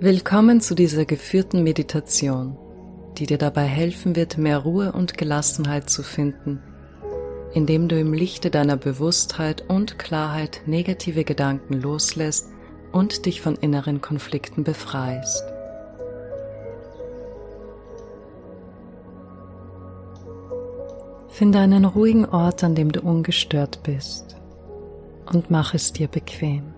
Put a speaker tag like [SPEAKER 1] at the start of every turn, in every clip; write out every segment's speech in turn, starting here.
[SPEAKER 1] Willkommen zu dieser geführten Meditation, die dir dabei helfen wird, mehr Ruhe und Gelassenheit zu finden, indem du im Lichte deiner Bewusstheit und Klarheit negative Gedanken loslässt und dich von inneren Konflikten befreist. Finde einen ruhigen Ort, an dem du ungestört bist und mach es dir bequem.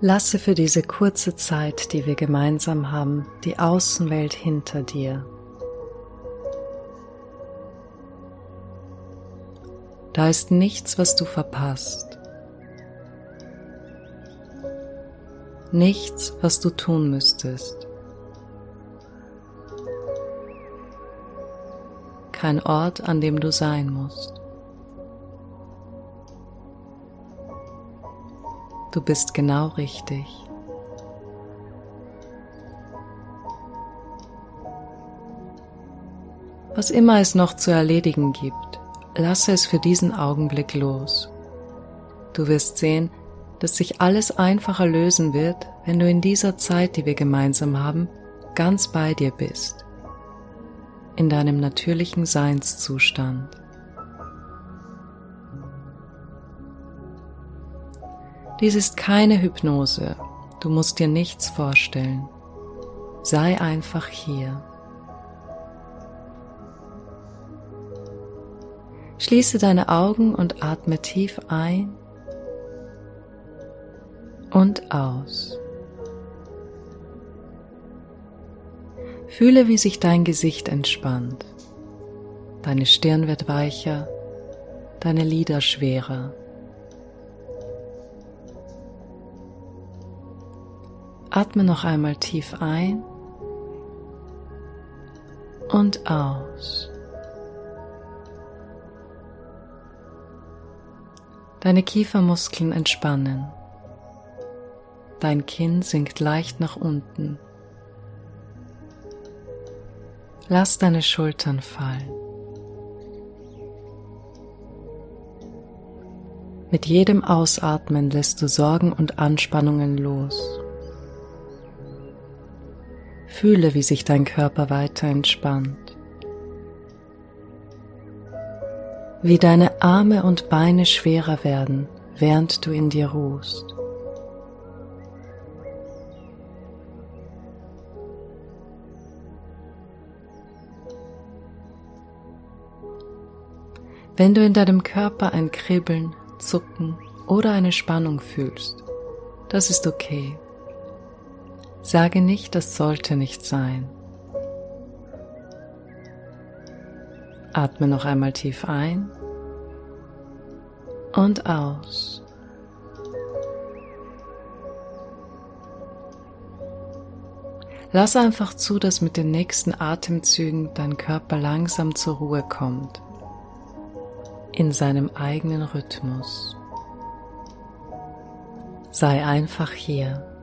[SPEAKER 1] Lasse für diese kurze Zeit, die wir gemeinsam haben, die Außenwelt hinter dir. Da ist nichts, was du verpasst. Nichts, was du tun müsstest. Kein Ort, an dem du sein musst. Du bist genau richtig. Was immer es noch zu erledigen gibt, lasse es für diesen Augenblick los. Du wirst sehen, dass sich alles einfacher lösen wird, wenn du in dieser Zeit, die wir gemeinsam haben, ganz bei dir bist, in deinem natürlichen Seinszustand. Dies ist keine Hypnose. Du musst dir nichts vorstellen. Sei einfach hier. Schließe deine Augen und atme tief ein und aus. Fühle, wie sich dein Gesicht entspannt. Deine Stirn wird weicher, deine Lider schwerer. Atme noch einmal tief ein und aus. Deine Kiefermuskeln entspannen. Dein Kinn sinkt leicht nach unten. Lass deine Schultern fallen. Mit jedem Ausatmen lässt du Sorgen und Anspannungen los. Fühle, wie sich dein Körper weiter entspannt. Wie deine Arme und Beine schwerer werden, während du in dir ruhst. Wenn du in deinem Körper ein Kribbeln, Zucken oder eine Spannung fühlst, das ist okay. Sage nicht, das sollte nicht sein. Atme noch einmal tief ein und aus. Lass einfach zu, dass mit den nächsten Atemzügen dein Körper langsam zur Ruhe kommt, in seinem eigenen Rhythmus. Sei einfach hier.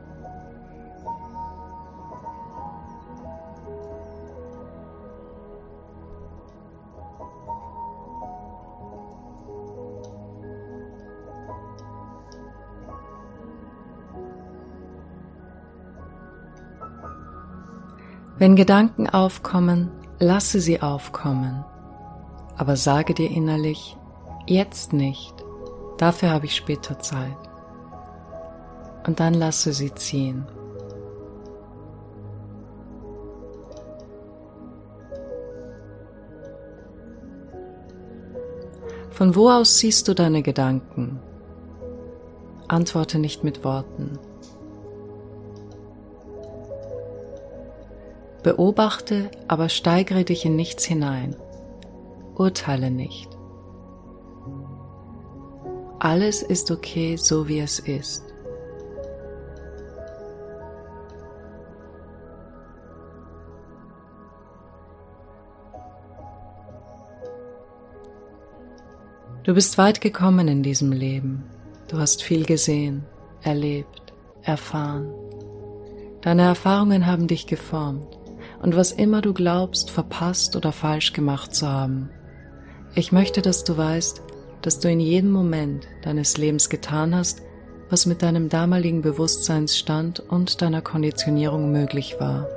[SPEAKER 1] Wenn Gedanken aufkommen, lasse sie aufkommen, aber sage dir innerlich, jetzt nicht, dafür habe ich später Zeit. Und dann lasse sie ziehen. Von wo aus siehst du deine Gedanken? Antworte nicht mit Worten. Beobachte, aber steigere dich in nichts hinein. Urteile nicht. Alles ist okay, so wie es ist. Du bist weit gekommen in diesem Leben. Du hast viel gesehen, erlebt, erfahren. Deine Erfahrungen haben dich geformt und was immer du glaubst, verpasst oder falsch gemacht zu haben. Ich möchte, dass du weißt, dass du in jedem Moment deines Lebens getan hast, was mit deinem damaligen Bewusstseinsstand und deiner Konditionierung möglich war.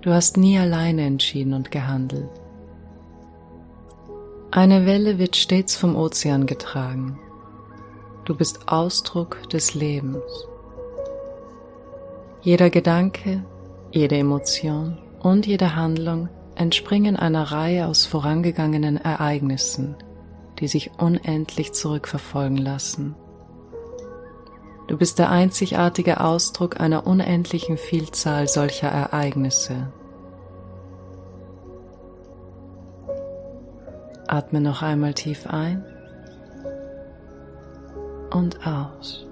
[SPEAKER 1] Du hast nie alleine entschieden und gehandelt. Eine Welle wird stets vom Ozean getragen. Du bist Ausdruck des Lebens. Jeder Gedanke, jede Emotion und jede Handlung entspringen einer Reihe aus vorangegangenen Ereignissen, die sich unendlich zurückverfolgen lassen. Du bist der einzigartige Ausdruck einer unendlichen Vielzahl solcher Ereignisse. Atme noch einmal tief ein und aus.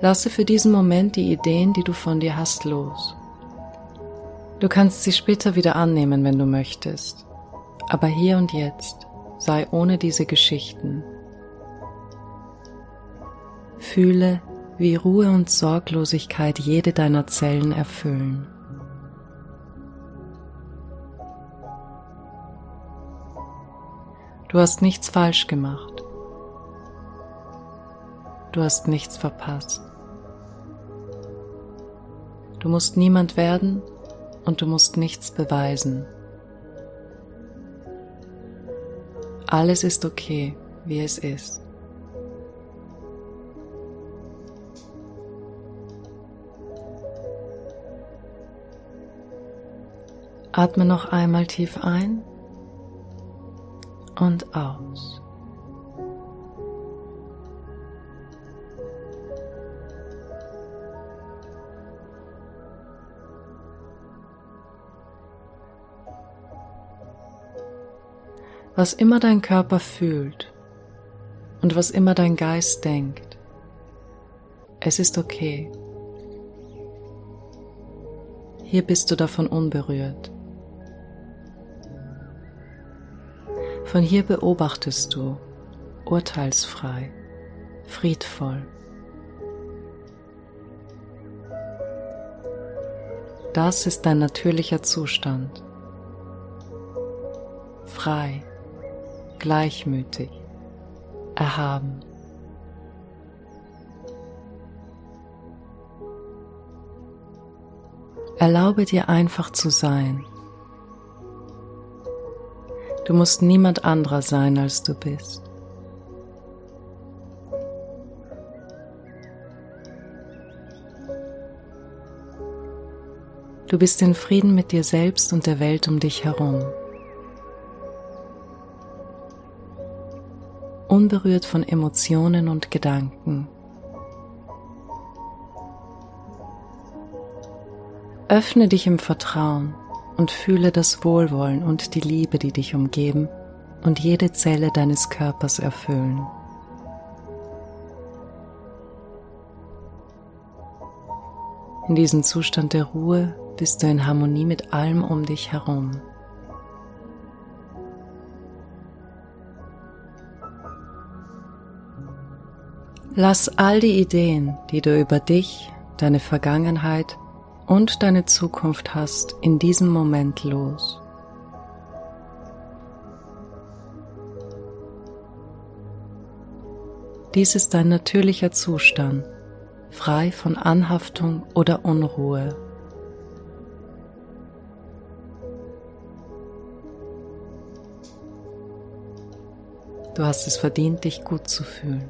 [SPEAKER 1] Lasse für diesen Moment die Ideen, die du von dir hast, los. Du kannst sie später wieder annehmen, wenn du möchtest. Aber hier und jetzt sei ohne diese Geschichten. Fühle, wie Ruhe und Sorglosigkeit jede deiner Zellen erfüllen. Du hast nichts falsch gemacht. Du hast nichts verpasst. Du musst niemand werden und du musst nichts beweisen. Alles ist okay, wie es ist. Atme noch einmal tief ein und aus. Was immer dein Körper fühlt und was immer dein Geist denkt. Es ist okay. Hier bist du davon unberührt. Von hier beobachtest du, urteilsfrei, friedvoll. Das ist dein natürlicher Zustand. Frei gleichmütig, erhaben. Erlaube dir einfach zu sein. Du musst niemand anderer sein, als du bist. Du bist in Frieden mit dir selbst und der Welt um dich herum. Unberührt von Emotionen und Gedanken. Öffne dich im Vertrauen und fühle das Wohlwollen und die Liebe, die dich umgeben und jede Zelle deines Körpers erfüllen. In diesem Zustand der Ruhe bist du in Harmonie mit allem um dich herum. Lass all die Ideen, die du über dich, deine Vergangenheit und deine Zukunft hast, in diesem Moment los. Dies ist dein natürlicher Zustand, frei von Anhaftung oder Unruhe. Du hast es verdient, dich gut zu fühlen.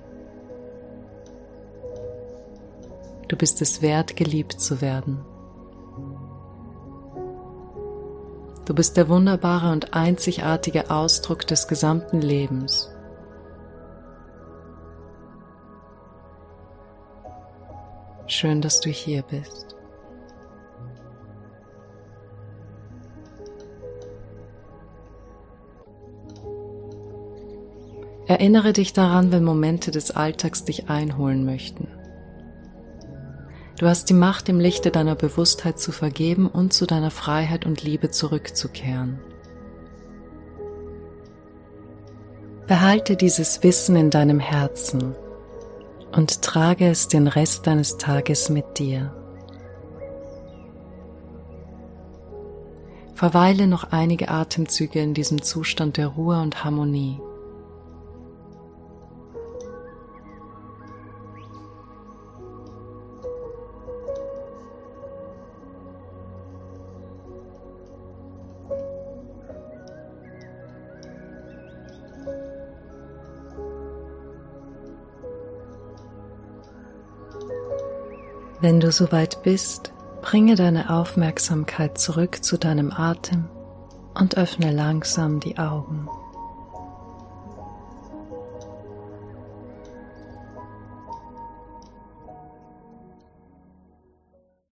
[SPEAKER 1] Du bist es wert, geliebt zu werden. Du bist der wunderbare und einzigartige Ausdruck des gesamten Lebens. Schön, dass du hier bist. Erinnere dich daran, wenn Momente des Alltags dich einholen möchten. Du hast die Macht, im Lichte deiner Bewusstheit zu vergeben und zu deiner Freiheit und Liebe zurückzukehren. Behalte dieses Wissen in deinem Herzen und trage es den Rest deines Tages mit dir. Verweile noch einige Atemzüge in diesem Zustand der Ruhe und Harmonie. Wenn du soweit bist, bringe deine Aufmerksamkeit zurück zu deinem Atem und öffne langsam die Augen.